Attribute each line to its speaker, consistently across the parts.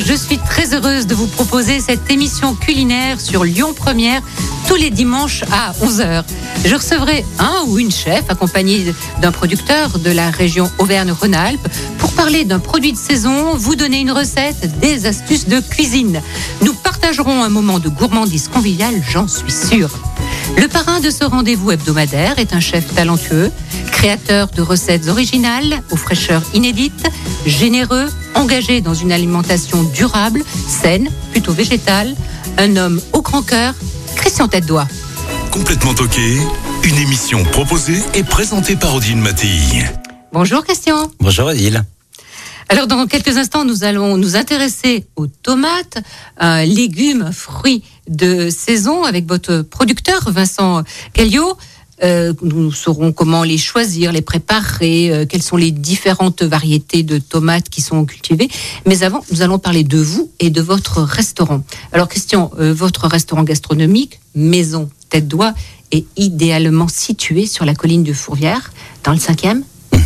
Speaker 1: Je suis très heureuse de vous proposer cette émission culinaire sur Lyon Première tous les dimanches à 11h. Je recevrai un ou une chef accompagné d'un producteur de la région Auvergne-Rhône-Alpes pour parler d'un produit de saison, vous donner une recette, des astuces de cuisine. Nous partagerons un moment de gourmandise conviviale, j'en suis sûre. Le parrain de ce rendez-vous hebdomadaire est un chef talentueux, créateur de recettes originales, aux fraîcheurs inédites, généreux, engagé dans une alimentation durable, saine, plutôt végétale, un homme au grand cœur, Christian Tête-Doigt.
Speaker 2: Complètement toqué, une émission proposée et présentée par Odile Mattei.
Speaker 1: Bonjour Christian.
Speaker 3: Bonjour Adil.
Speaker 1: Alors dans quelques instants, nous allons nous intéresser aux tomates, un légume, fruit de saison avec votre producteur Vincent Callio. Euh, nous saurons comment les choisir, les préparer, euh, quelles sont les différentes variétés de tomates qui sont cultivées. Mais avant, nous allons parler de vous et de votre restaurant. Alors Christian, euh, votre restaurant gastronomique, Maison Tête d'Oie, est idéalement situé sur la colline de Fourvière, dans le 5e,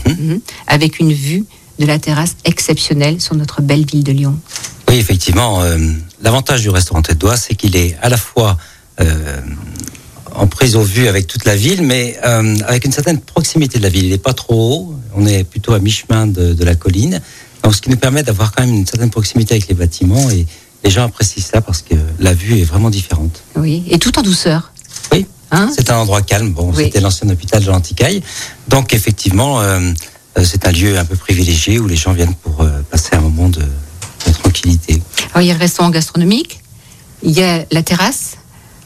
Speaker 1: Mhm. avec une vue de la terrasse exceptionnelle sur notre belle ville de Lyon.
Speaker 3: Oui, effectivement, l'avantage du restaurant Tête d'Oie, c'est qu'il est à la fois en prise au vue avec toute la ville, mais euh, avec une certaine proximité de la ville. Il n'est pas trop haut, on est plutôt à mi-chemin de, de la colline, donc ce qui nous permet d'avoir quand même une certaine proximité avec les bâtiments et les gens apprécient cela parce que la vue est vraiment différente.
Speaker 1: Oui, et tout en douceur.
Speaker 3: Oui.
Speaker 1: Hein
Speaker 3: C'est un endroit calme. Bon,
Speaker 1: Oui.
Speaker 3: c'était l'ancien hôpital de l'Anticaille. Donc, effectivement, euh, euh, c'est un lieu un peu privilégié où les gens viennent pour euh, passer un moment de, de tranquillité.
Speaker 1: Alors, il y a le restaurant gastronomique, il y a la terrasse,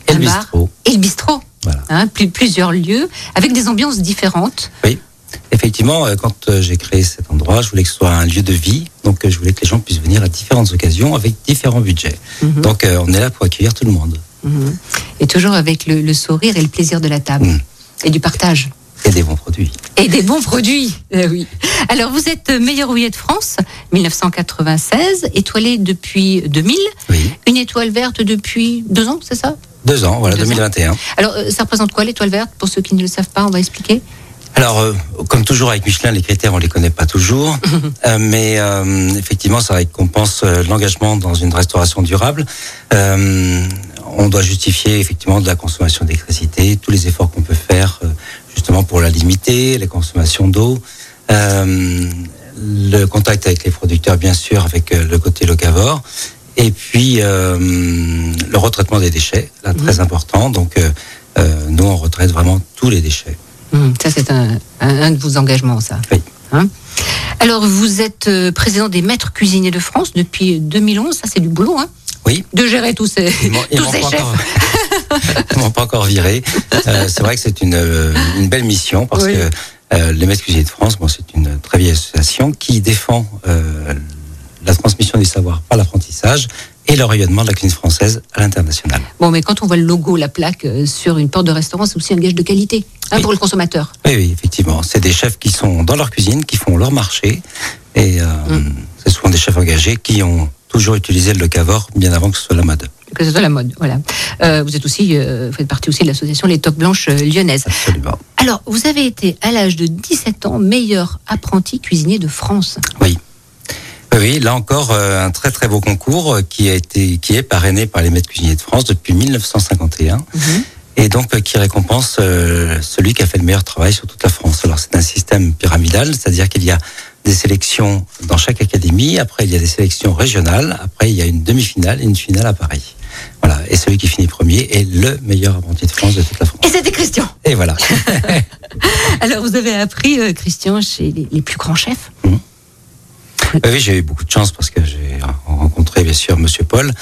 Speaker 3: Et le
Speaker 1: bar
Speaker 3: bistrot.
Speaker 1: et le bistrot.
Speaker 3: Voilà.
Speaker 1: Hein, plus- plusieurs lieux avec des ambiances différentes.
Speaker 3: Oui. Effectivement, euh, quand euh, j'ai créé cet endroit, je voulais que ce soit un lieu de vie. Donc, euh, je voulais que les gens puissent venir à différentes occasions avec différents budgets.
Speaker 1: Mhm.
Speaker 3: Donc, on est là pour accueillir tout le monde.
Speaker 1: Mhm. Et toujours avec le, le sourire et le plaisir de la table
Speaker 3: Mhm.
Speaker 1: et du partage.
Speaker 3: Et des bons produits.
Speaker 1: Et des bons produits. Euh, oui. Alors, vous êtes meilleur ouvrier de France, 1996, étoilé depuis 2000,
Speaker 3: Oui.
Speaker 1: une étoile verte depuis deux ans, c'est ça?
Speaker 3: Deux ans, voilà,
Speaker 1: Deux ans.
Speaker 3: 2021.
Speaker 1: Alors, euh, ça représente quoi l'étoile verte? Pour ceux qui ne le savent pas, on va expliquer.
Speaker 3: Alors, euh, comme toujours avec Michelin, les critères, on les connaît pas toujours. Euh, mais euh, effectivement, ça récompense l'engagement dans une restauration durable. On doit justifier effectivement de la consommation d'électricité, tous les efforts qu'on peut faire justement pour la limiter, les consommations d'eau. Euh, le contact avec les producteurs, bien sûr, avec euh, le côté locavore. Et puis, euh, le retraitement des déchets, là, très important. Donc, euh, nous, on retraite vraiment tous les déchets.
Speaker 1: Hum, Ça, c'est un, un- un de vos engagements, ça.
Speaker 3: Oui.
Speaker 1: Hein Alors, vous êtes président des maîtres cuisiniers de France depuis 2011. Ça, c'est du boulot, hein
Speaker 3: Oui,
Speaker 1: De gérer tous ces, tous ces chefs.
Speaker 3: Ils m'ont pas encore viré. Euh, c'est vrai que c'est une, euh, une belle mission parce
Speaker 1: Oui.
Speaker 3: que euh, les Maîtres Cuisiniers de France, bon, c'est une très vieille association qui défend euh, la transmission du savoir par l'apprentissage et le rayonnement de la cuisine française à l'international.
Speaker 1: Bon, mais quand on voit le logo, la plaque sur une porte de restaurant, c'est aussi un gage de qualité hein,
Speaker 3: Oui.
Speaker 1: pour le consommateur.
Speaker 3: Oui, oui, effectivement. C'est des chefs qui sont dans leur cuisine, qui font leur marché. Et euh,
Speaker 1: Mm.
Speaker 3: c'est souvent des chefs engagés qui ont toujours utilisé le cavor bien avant que ce soit la mode.
Speaker 1: Que ce soit la mode, voilà. Euh, vous êtes aussi, euh, vous faites partie aussi de l'association Les Toques Blanches euh, Lyonnaises.
Speaker 3: Absolument.
Speaker 1: Alors, vous avez été à l'âge de 17 ans meilleur apprenti cuisinier de France.
Speaker 3: Oui. Oui, là encore, euh, un très très beau concours qui a été, qui est parrainé par les maîtres cuisiniers de France depuis 1951 et donc qui récompense celui qui a fait le meilleur travail sur toute la France. Alors c'est un système pyramidal, c'est-à-dire qu'il y a des sélections dans chaque académie, après il y a des sélections régionales, après il y a une demi-finale et une finale à Paris. Voilà, et celui qui finit premier est le meilleur apprenti de France de toute la France.
Speaker 1: Et c'était Christian.
Speaker 3: Et voilà.
Speaker 1: Alors, vous avez appris, euh, Christian, chez les, les plus grands chefs.
Speaker 3: Oui, oui, j'ai eu beaucoup de chance parce que j'ai rencontré bien sûr Monsieur Paul,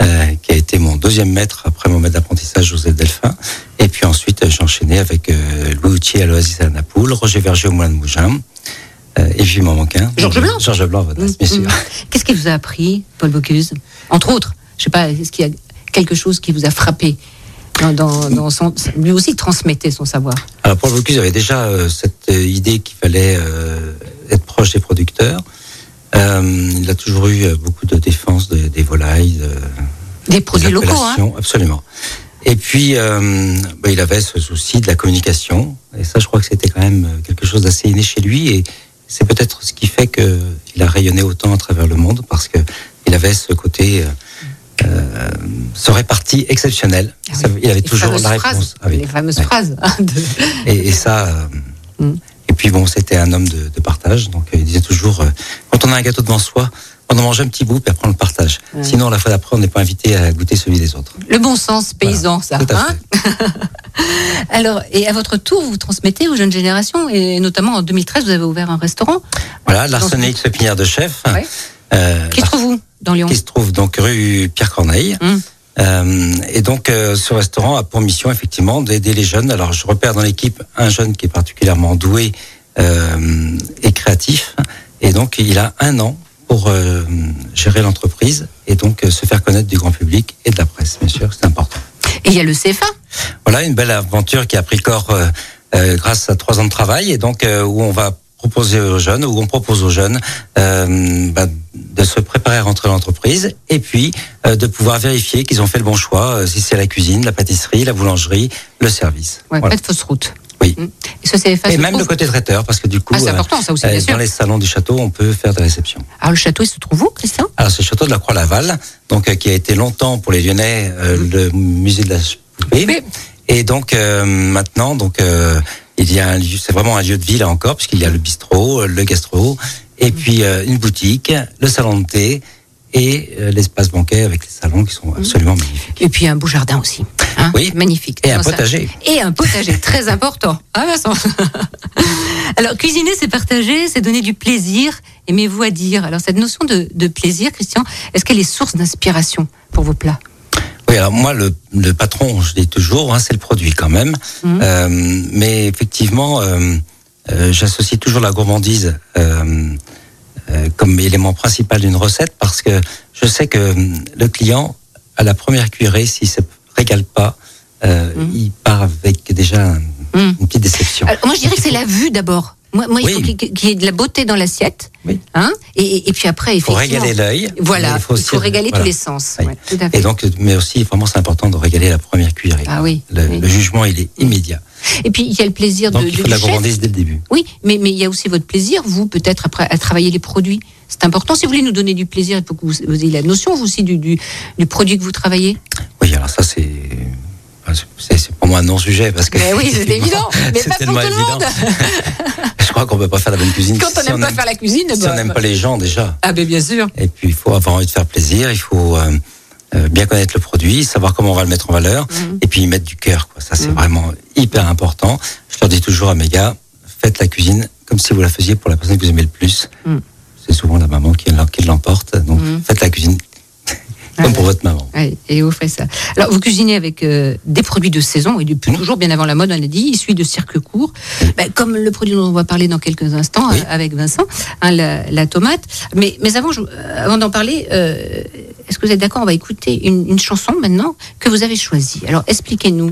Speaker 3: euh, qui a été mon deuxième maître après mon maître d'apprentissage Joseph Delphin. Et puis ensuite, euh, j'ai enchaîné avec Louis Outier à l'Oasis à Napoule, Roger Verger au Moulin de Mougin, euh, et puis il m'en manque un.
Speaker 1: Georges Blanc.
Speaker 3: Georges Blanc, votre bien sûr.
Speaker 1: Mm, mm. Qu'est-ce qui vous a appris, Paul Bocuse? Entre autres, je sais pas, est-ce qu'il y a quelque chose qui vous a frappé dans, dans- dans son, lui aussi transmettait son savoir.
Speaker 3: Alors Paul Bocuse avait déjà euh, cette euh, idée qu'il fallait euh, être proche des producteurs. Euh, il a toujours eu beaucoup de défense de- des volailles, de-
Speaker 1: Des
Speaker 3: des
Speaker 1: produits locaux, hein.
Speaker 3: absolument. Et puis, bah, il avait ce souci de la communication. Et ça, je crois que c'était quand même quelque chose d'assez inné chez lui. Et c'est peut-être ce qui fait qu'il a rayonné autant à travers le monde, parce que il avait ce côté, euh, ce réparti exceptionnel.
Speaker 1: Ah
Speaker 3: Ça-
Speaker 1: oui.
Speaker 3: il avait
Speaker 1: Les
Speaker 3: toujours la réponse.
Speaker 1: phrases,
Speaker 3: Ah oui.
Speaker 1: Les fameuses
Speaker 3: Ouais.
Speaker 1: phrases. hein, de-
Speaker 3: Et, et ça. euh,
Speaker 1: Mm.
Speaker 3: Et puis bon, c'était un homme de, de partage. Donc euh, il disait toujours, euh, quand on a un gâteau devant soi, on en mange un petit bout, puis après on le partage.
Speaker 1: Ouais.
Speaker 3: Sinon, la fois d'après, on n'est pas invité à goûter celui des autres.
Speaker 1: Le bon sens paysan, ça.
Speaker 3: Tout à
Speaker 1: hein Alors, et à votre tour, vous transmettez aux jeunes générations, et notamment en 2013, vous avez ouvert un restaurant.
Speaker 3: Voilà, l'arsenic pépinière de chef,
Speaker 1: Ouais.
Speaker 3: euh,
Speaker 1: Qui se trouve où? Dans Lyon
Speaker 3: qui se trouve donc rue Pierre Corneille.
Speaker 1: Hum.
Speaker 3: Euh, et donc, euh, ce restaurant a pour mission effectivement d'aider les jeunes. Alors, je repère dans l'équipe un jeune qui est particulièrement doué euh, et créatif. Et donc, il a un an pour gérer l'entreprise et donc se faire connaître du grand public et de la presse, bien sûr, c'est important.
Speaker 1: Et il y a le CFA.
Speaker 3: Voilà une belle aventure qui a pris corps grâce à trois ans de travail et donc où on va proposer aux jeunes, où on propose aux jeunes euh, bah, de se préparer à rentrer dans l'entreprise et puis euh, de pouvoir vérifier qu'ils ont fait le bon choix, euh, si c'est la cuisine, la pâtisserie, la boulangerie, le service.
Speaker 1: Ouais,
Speaker 3: Voilà.
Speaker 1: Pas de fausse route.
Speaker 3: Oui.
Speaker 1: Hum. Et ce CFA
Speaker 3: Et
Speaker 1: se
Speaker 3: même
Speaker 1: trouve...
Speaker 3: le côté traiteur, parce que du coup,
Speaker 1: Ah, c'est important, ça aussi, bien sûr.
Speaker 3: dans les salons du château, on peut faire des réceptions.
Speaker 1: Alors, le château, il se trouve où, Christian?
Speaker 3: Alors c'est le château de la Croix-Laval, donc qui a été longtemps pour les Lyonnais euh, le musée de la poupée. Et donc euh, maintenant, donc euh, il y a un lieu, c'est vraiment un lieu de vie là encore, puisqu'il y a le bistrot, euh, le gastro, et puis euh, une boutique, le salon de thé et euh, l'espace banquet avec les salons qui sont absolument magnifiques.
Speaker 1: Et puis un beau jardin aussi. hein.
Speaker 3: Oui.
Speaker 1: Magnifique.
Speaker 3: Et un
Speaker 1: ça-
Speaker 3: potager.
Speaker 1: Et un potager, très important. Ah, Vincent Alors, cuisiner, c'est partager, c'est donner du plaisir. Aimez-vous à dire? Alors, cette notion de, de plaisir, Christian, est-ce qu'elle est source d'inspiration pour vos plats?
Speaker 3: Oui, alors moi, le, le patron, je dis toujours, hein, c'est le produit quand même.
Speaker 1: Mhm.
Speaker 3: Euh, mais effectivement, euh, euh, j'associe toujours la gourmandise comme élément principal d'une recette parce que je sais que le client, à la première cuillerée, s'il se régale pas,
Speaker 1: Mhm.
Speaker 3: il part avec déjà un-
Speaker 1: Mhm.
Speaker 3: une petite déception.
Speaker 1: Alors, Moi, je dirais que c'est la vue d'abord. Moi, moi il faut qu'il y ait de la beauté dans l'assiette.
Speaker 3: Oui.
Speaker 1: Hein et, et puis après,
Speaker 3: Il faut régaler l'œil.
Speaker 1: Voilà, il faut, régaler
Speaker 3: voilà.
Speaker 1: tous les sens.
Speaker 3: Oui.
Speaker 1: Ouais, tout à fait.
Speaker 3: Et donc, mais aussi, vraiment, c'est important de régaler la première cuillerée.
Speaker 1: Ah oui,
Speaker 3: Le,
Speaker 1: oui.
Speaker 3: le jugement, il est immédiat.
Speaker 1: Et puis, il y a le plaisir
Speaker 3: Donc,
Speaker 1: de,
Speaker 3: il faut de la gourmandise dès le début.
Speaker 1: Oui, mais, mais il y a aussi votre plaisir, vous, peut-être, après, à travailler les produits. C'est important. Si vous voulez nous donner du plaisir, il faut que vous, vous ayez la notion, vous aussi, du, du, du produit que vous travaillez.
Speaker 3: Oui, alors ça, c'est. C'est pour moi un non-sujet parce que.
Speaker 1: Mais oui, c'est évident. Mais pas pour tout le monde.
Speaker 3: Je crois qu'on peut pas faire la bonne cuisine
Speaker 1: Quand on
Speaker 3: si
Speaker 1: n'aime pas
Speaker 3: aime-
Speaker 1: faire la cuisine,
Speaker 3: si
Speaker 1: bah,
Speaker 3: on n'aime pas les gens déjà.
Speaker 1: Ah, ben bien sûr.
Speaker 3: Et puis il faut avoir envie de faire plaisir, il faut euh, euh, bien connaître le produit, savoir comment on va le mettre en valeur,
Speaker 1: Mhm.
Speaker 3: et puis y mettre du cœur. Quoi. Ça c'est
Speaker 1: Mhm.
Speaker 3: vraiment hyper important. Je leur dis toujours à mes gars, faites la cuisine comme si vous la faisiez pour la personne que vous aimez le plus.
Speaker 1: Mhm.
Speaker 3: C'est souvent la maman qui, qui l'emporte, donc faites la cuisine comme pour votre maman.
Speaker 1: Ouais, et vous faites ça. Alors, vous cuisinez avec euh, des produits de saison, et depuis
Speaker 3: Mhm.
Speaker 1: toujours bien avant la mode, on l'a dit, issus de cirques courts, Ben, comme le produit dont on va parler dans quelques instants
Speaker 3: Oui.
Speaker 1: euh, avec Vincent, hein, la, la tomate. Mais, mais avant, je- euh, avant d'en parler, euh, est-ce que vous êtes d'accord On va écouter une, une chanson maintenant que vous avez choisie. Alors, expliquez-nous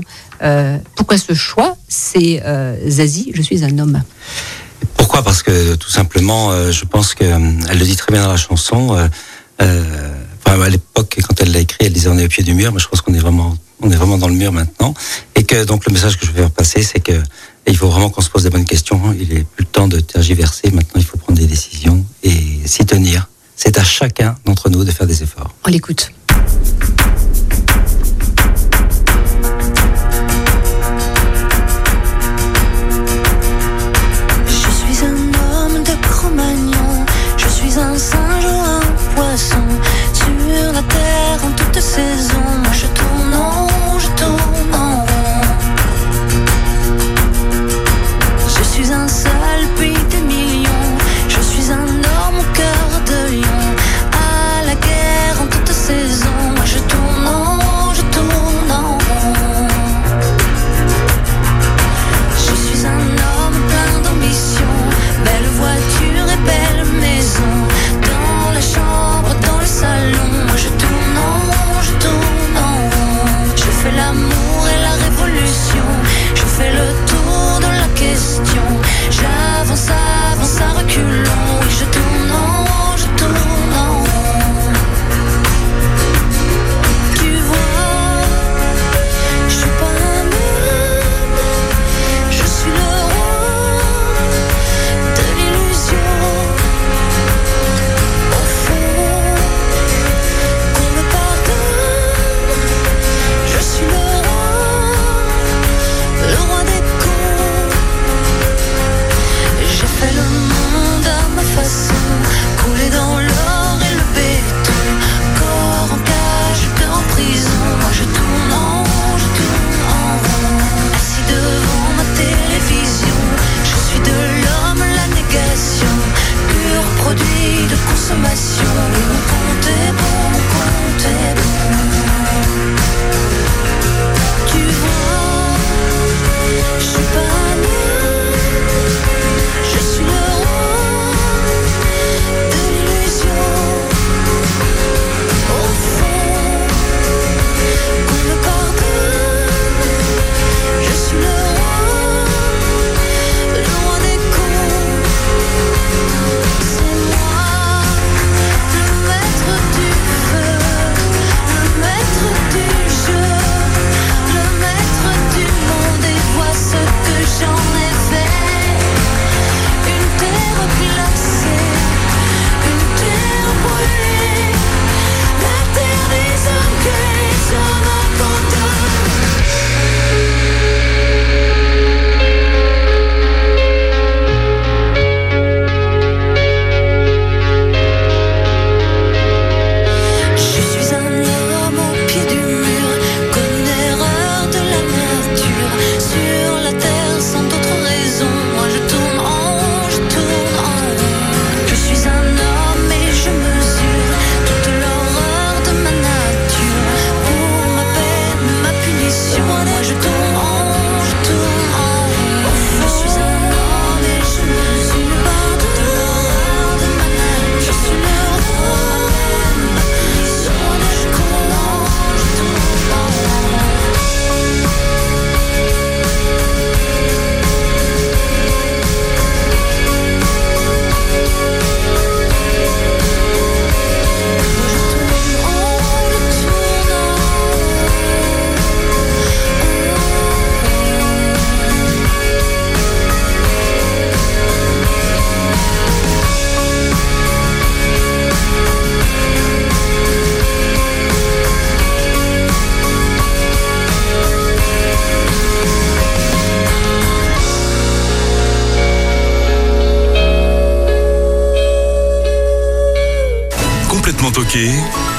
Speaker 1: pourquoi ce choix. C'est Zazie, je suis un homme.
Speaker 3: Pourquoi? Parce que tout simplement, je pense que euh, elle le dit très bien dans la chanson. euh, à l'époque, quand elle l'a écrit, elle disait on est au pied du mur. Mais je pense qu'on est vraiment, on est vraiment dans le mur maintenant. Et que donc le message que je veux faire passer, c'est que il faut vraiment qu'on se pose des bonnes questions. Il est plus le temps de tergiverser. Maintenant, il faut prendre des décisions et s'y tenir. C'est à chacun d'entre nous de faire des efforts.
Speaker 1: On l'écoute.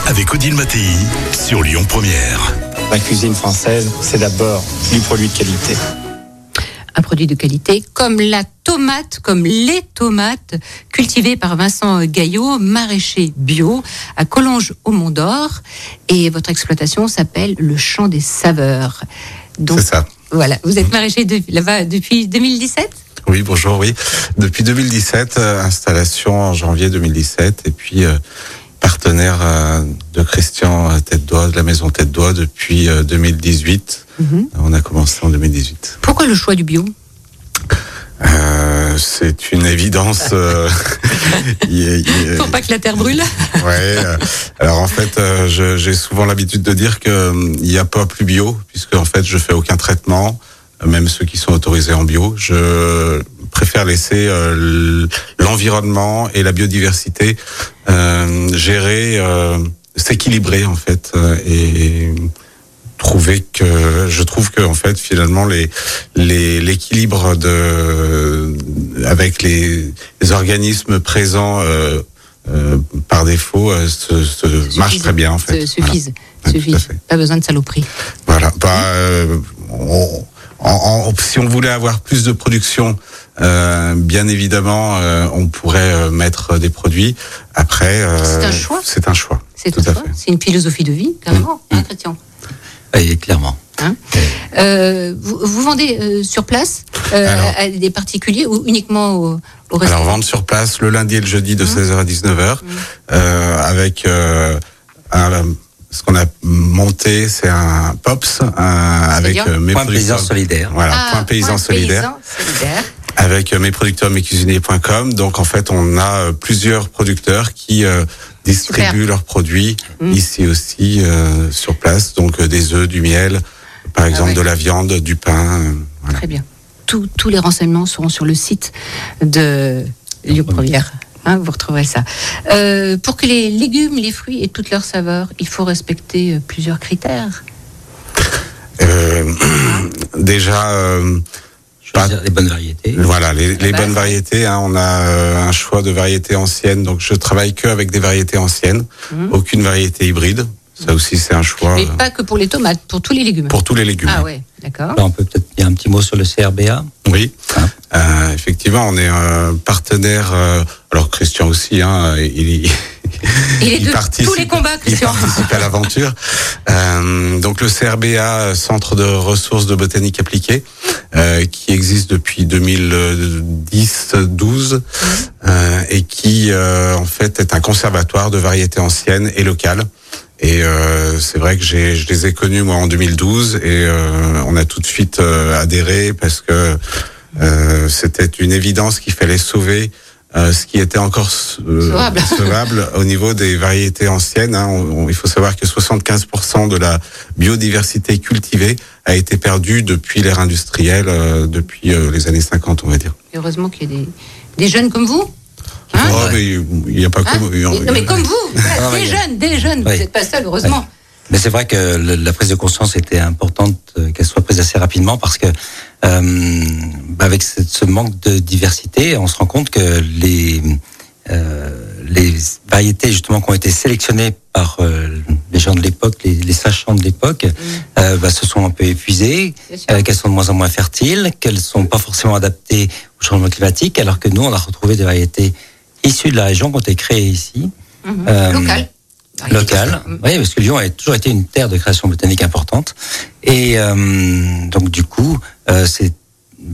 Speaker 2: Avec Odile Mattei sur Lyon Première.
Speaker 4: La cuisine française, c'est d'abord du produit de qualité.
Speaker 1: un produit de qualité, comme la tomate, comme les tomates cultivées par Vincent Gaillot, maraîcher bio à Collonges au Mont d'Or. Et votre exploitation s'appelle le Champ des Saveurs. Donc,
Speaker 5: C'est ça.
Speaker 1: Voilà, vous êtes maraîcher de- là-bas depuis 2017
Speaker 5: Oui, bonjour, oui. Depuis 2017, euh, installation en janvier 2017, et puis euh, partenaire euh, de Christian euh, Tête d'Oie, de la maison Tête d'Oie depuis euh, 2018.
Speaker 1: Mhm.
Speaker 5: On a commencé en 2018.
Speaker 1: Pourquoi le choix du bio?
Speaker 5: Euh, c'est une évidence. euh, y y
Speaker 1: Pour pas que la terre brûle
Speaker 5: Ouais. euh, alors en fait, euh, j'ai souvent l'habitude de dire que euh, il n'y a pas plus bio, puisque en fait, je fais aucun traitement, euh, même ceux qui sont autorisés en bio. Je préfère laisser euh, l'environnement et la biodiversité euh, gérer, euh, s'équilibrer en fait, et trouver que je trouve que en fait finalement les les l'équilibre de avec les, les organismes présents euh, euh, par défaut euh, se, se marche très bien en fait.
Speaker 1: Se- Suffisent.
Speaker 5: Voilà.
Speaker 1: Suffisent. Pas besoin de saloperie.
Speaker 5: Voilà. Bah, euh, on- en- en- si on voulait avoir plus de production, euh, bien évidemment, euh, on pourrait euh, mettre des produits. Après, euh,
Speaker 1: C'est un choix.
Speaker 5: C'est un choix.
Speaker 1: C'est
Speaker 5: tout
Speaker 1: tout
Speaker 5: à
Speaker 1: ça.
Speaker 5: fait.
Speaker 1: C'est une philosophie de vie, carrément,
Speaker 5: Mm.
Speaker 1: hein, Christian
Speaker 3: Oui, clairement.
Speaker 1: Euh, vous, vous vendez euh, sur place euh,
Speaker 5: Alors.
Speaker 1: à des particuliers ou uniquement au, au restaurant
Speaker 5: Alors vendre sur place le lundi et le jeudi de 16h à 19h euh, avec euh, un- ce qu'on a monté, c'est un POPS un- avec euh, mes
Speaker 3: Point
Speaker 5: producteurs.
Speaker 3: paysan solidaire.
Speaker 5: Voilà,
Speaker 1: Ah,
Speaker 5: point paysan
Speaker 1: point
Speaker 5: solidaire.
Speaker 1: paysan solidaire.
Speaker 5: avec euh, mes producteurs mescuisiniers.com. Donc en fait, on a euh, plusieurs producteurs qui euh, distribuent
Speaker 1: Super.
Speaker 5: leurs produits
Speaker 1: Mm.
Speaker 5: ici aussi euh, sur place. Donc euh, des œufs, du miel, par exemple
Speaker 1: ouais.
Speaker 5: de la viande, du pain. euh, voilà.
Speaker 1: Très bien. Tous- tous les renseignements seront sur le site de Lyon Première. Hein, vous retrouverez ça. Euh, pour que les légumes, les fruits aient toutes leurs saveurs, il faut respecter euh, plusieurs critères.
Speaker 5: Euh, déjà, euh, pas-
Speaker 3: les bonnes variétés.
Speaker 5: voilà, les, les
Speaker 1: base.
Speaker 5: bonnes variétés. hein, on a euh, un choix de variétés anciennes. Donc je travaille que avec des variétés anciennes,
Speaker 1: Mhm.
Speaker 5: aucune variété hybride. Ça aussi, c'est un choix
Speaker 1: Mais
Speaker 5: euh,
Speaker 1: pas que pour les tomates, pour tous les légumes.
Speaker 5: pour tous les légumes.
Speaker 1: Ah ouais, d'accord.
Speaker 3: Là, on peut peut-être dire un petit mot sur le CRBA.
Speaker 5: Oui,
Speaker 3: Hein.
Speaker 5: Euh, effectivement, on est un partenaire. euh, alors Christian aussi, hein, il,
Speaker 1: Il est de
Speaker 5: participe-
Speaker 1: tous les combats,
Speaker 5: il
Speaker 1: Christian.
Speaker 5: participe à l'aventure. Euh, donc le CRBA, Centre de ressources de botanique appliquée, euh, qui existe depuis 2010-12 euh, et qui euh, en fait est un conservatoire de variétés anciennes et locales. Et euh, c'est vrai que j'ai, je les ai connus moi en 2012 et euh, on a tout de suite euh, adhéré parce que euh, c'était une évidence qu'il fallait sauver euh, ce qui était encore euh,
Speaker 1: Sauvable.
Speaker 5: sauvable au niveau des variétés anciennes. hein. On- on- il faut savoir que 75% de la biodiversité cultivée a été perdue depuis l'ère industrielle, euh, depuis les années 50, on va dire.
Speaker 1: Et Heureusement qu'il y a des, des jeunes comme vous. Hein
Speaker 5: oh, mais il n'y a pas
Speaker 1: Hein non, mais comme vous,
Speaker 3: Ah,
Speaker 1: des
Speaker 3: oui.
Speaker 1: jeunes, des jeunes,
Speaker 3: Oui.
Speaker 1: vous n'êtes pas seul, heureusement.
Speaker 3: Mais c'est vrai que le- la prise de conscience était importante euh, qu'elle soit prise assez rapidement parce que euh, bah, avec ce, ce manque de diversité, on se rend compte que les euh, les variétés justement qui ont été sélectionnées par euh, les gens de l'époque, les, les sachants de l'époque, euh, bah, se sont un peu épuisées, euh, qu'elles sont de moins en moins fertiles, qu'elles sont pas forcément adaptées au changement climatique, alors que nous on a retrouvé des variétés issues de la région qui ont été créées ici.
Speaker 1: Mhm.
Speaker 3: Euh,
Speaker 1: Local.
Speaker 3: Local,
Speaker 1: Mm.
Speaker 3: oui, parce que Lyon a toujours été une terre de création botanique importante. Et euh, donc, du coup, euh, ces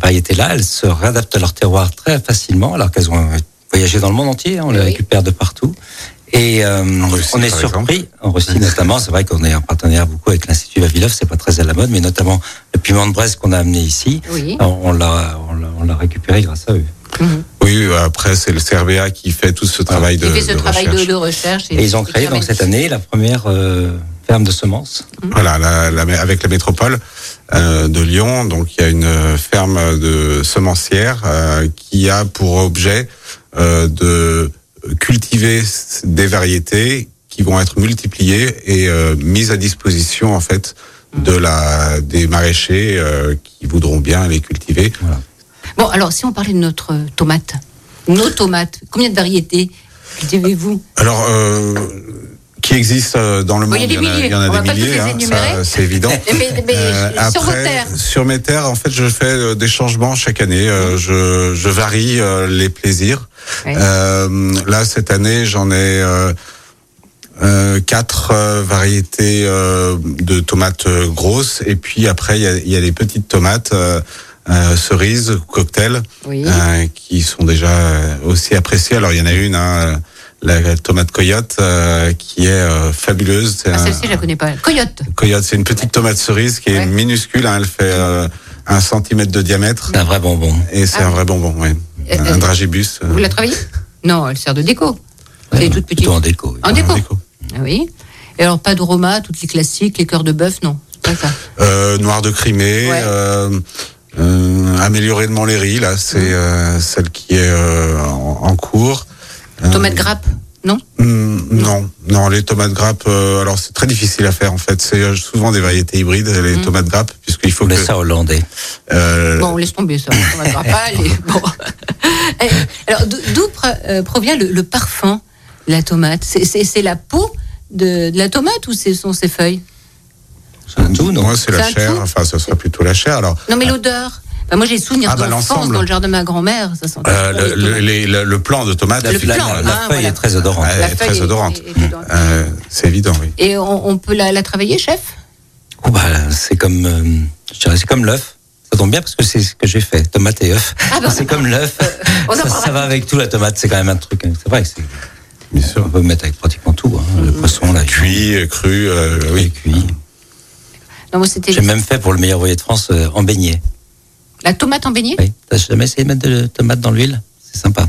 Speaker 3: variétés-là, elles se réadaptent à leur terroir très facilement, alors qu'elles ont voyagé dans le monde entier, hein, on les
Speaker 1: Oui.
Speaker 3: récupère de partout. Et euh,
Speaker 5: Russie,
Speaker 3: on est surpris, en Russie notamment, c'est vrai qu'on est en partenaire beaucoup avec l'Institut Vavilov, c'est pas très à la mode, mais notamment le piment de Brest qu'on a amené ici,
Speaker 1: Oui.
Speaker 3: on on l'a on l'a- on l'a récupéré grâce à eux.
Speaker 1: Mhm.
Speaker 5: Oui, après, c'est le CRBA qui fait tout ce travail de,
Speaker 1: Qui fait ce
Speaker 5: de
Speaker 1: travail de,
Speaker 5: recherche.
Speaker 1: de recherche.
Speaker 3: Et ils ont créé donc cette année la première euh, ferme de semences.
Speaker 5: Voilà, la- la- avec la métropole euh, de Lyon, donc il y a une euh, ferme de semencière euh, qui a pour objet euh, de cultiver des variétés qui vont être multipliées et euh, mises à disposition en fait de la des maraîchers euh, qui voudront bien les cultiver.
Speaker 1: Bon, alors, si on parlait de notre tomate, nos tomates, combien de variétés cultivez-vous
Speaker 5: Alors, euh, qui existent euh, dans le monde.
Speaker 1: il y a des
Speaker 5: en a,
Speaker 1: milliers.
Speaker 5: il y en a
Speaker 1: On
Speaker 5: des milliers, hein, ça, c'est évident.
Speaker 1: Mais, mais
Speaker 5: Euh,
Speaker 1: sur vos
Speaker 5: après,
Speaker 1: terres.
Speaker 5: sur mes terres, en fait, je fais des changements chaque année. Je, je varie les plaisirs.
Speaker 1: Ouais.
Speaker 5: Euh, là, cette année, j'en ai euh, quatre euh, variétés euh, de tomates grosses. Et puis après, il y a, il y a les petites tomates euh, cerises, cocktail,
Speaker 1: Oui.
Speaker 5: euh, qui sont déjà euh, aussi appréciées. Alors, il y en a une, hein, la, la tomate coyote, euh, qui est euh, fabuleuse. C'est
Speaker 1: Ah, Celle-ci, je la connais pas. Coyote.
Speaker 5: Coyote, c'est une petite tomate cerise qui est
Speaker 1: Ouais.
Speaker 5: minuscule. hein, elle fait euh, un centimètre de diamètre.
Speaker 3: C'est un vrai bonbon.
Speaker 5: Et c'est
Speaker 1: Ah
Speaker 5: un
Speaker 1: oui.
Speaker 5: vrai bonbon, oui.
Speaker 1: Euh,
Speaker 5: un dragibus. euh,
Speaker 1: Vous la travaillez? Non, elle sert de déco. C'est
Speaker 3: Ouais,
Speaker 1: toute petite.
Speaker 3: Plutôt en déco. oui.
Speaker 1: En déco.
Speaker 5: déco.
Speaker 1: Ah Oui. Et alors, pas de Roma, toutes les classiques, les cœurs de bœuf, non? C'est pas ça.
Speaker 5: Euh, noir de Crimée.
Speaker 1: Ouais.
Speaker 5: Euh, euh, amélioré de Montlhéry, là, c'est
Speaker 1: Mmh.
Speaker 5: euh, celle qui est euh, en, en cours. Euh,
Speaker 1: Tomate grappe, non?
Speaker 5: Hum, non, non, les tomates grappes. euh, alors c'est très difficile à faire en fait. C'est euh, souvent des variétés hybrides les
Speaker 1: Mmh.
Speaker 5: tomates grappes puisqu'il faut
Speaker 3: On
Speaker 5: que.
Speaker 3: laisse ça hollandais.
Speaker 5: euh,
Speaker 1: Bon, laisse tomber ça. Tomate grappe, allez, bon. Eh, Alors, d'où d'où pr- euh, provient le, le parfum de la tomate? C'est la peau de, de la tomate ou ce sont ses feuilles?
Speaker 3: C'est un tout, non
Speaker 5: Moi, c'est la chair. Enfin, ce sera plutôt la chair. Alors,
Speaker 1: Non, mais l'odeur. Enfin, moi, j'ai souvenir
Speaker 5: Ah, bah,
Speaker 1: d'enfance dans le jardin de ma grand-mère. Ça sentait
Speaker 5: euh, le,
Speaker 1: les
Speaker 5: plan de tomate,
Speaker 1: Le
Speaker 3: La,
Speaker 1: plan,
Speaker 3: la-
Speaker 1: hein,
Speaker 3: feuille
Speaker 1: voilà.
Speaker 3: est très odorante.
Speaker 5: elle est très
Speaker 1: est-
Speaker 5: odorante. Euh, c'est évident, oui.
Speaker 1: Et on, on peut la, la travailler, chef?
Speaker 3: Oh, bah, c'est comme, euh, je dirais, c'est comme l'œuf. Ça tombe bien parce que c'est ce que j'ai fait, tomate et œuf.
Speaker 1: Ah bah.
Speaker 3: c'est comme l'œuf. ça, va avec tout la tomate. C'est quand même un truc. C'est vrai que c'est. On peut mettre avec pratiquement tout. hein. Le poisson, la
Speaker 5: Cuit, euh, cru, oui.
Speaker 3: cuit.
Speaker 1: Non, moi, c'était
Speaker 3: J'ai même fait pour le meilleur voyer de France euh, en beignet.
Speaker 1: la tomate en beignet?
Speaker 3: Oui. T'as jamais essayé de mettre de tomate dans l'huile? C'est sympa.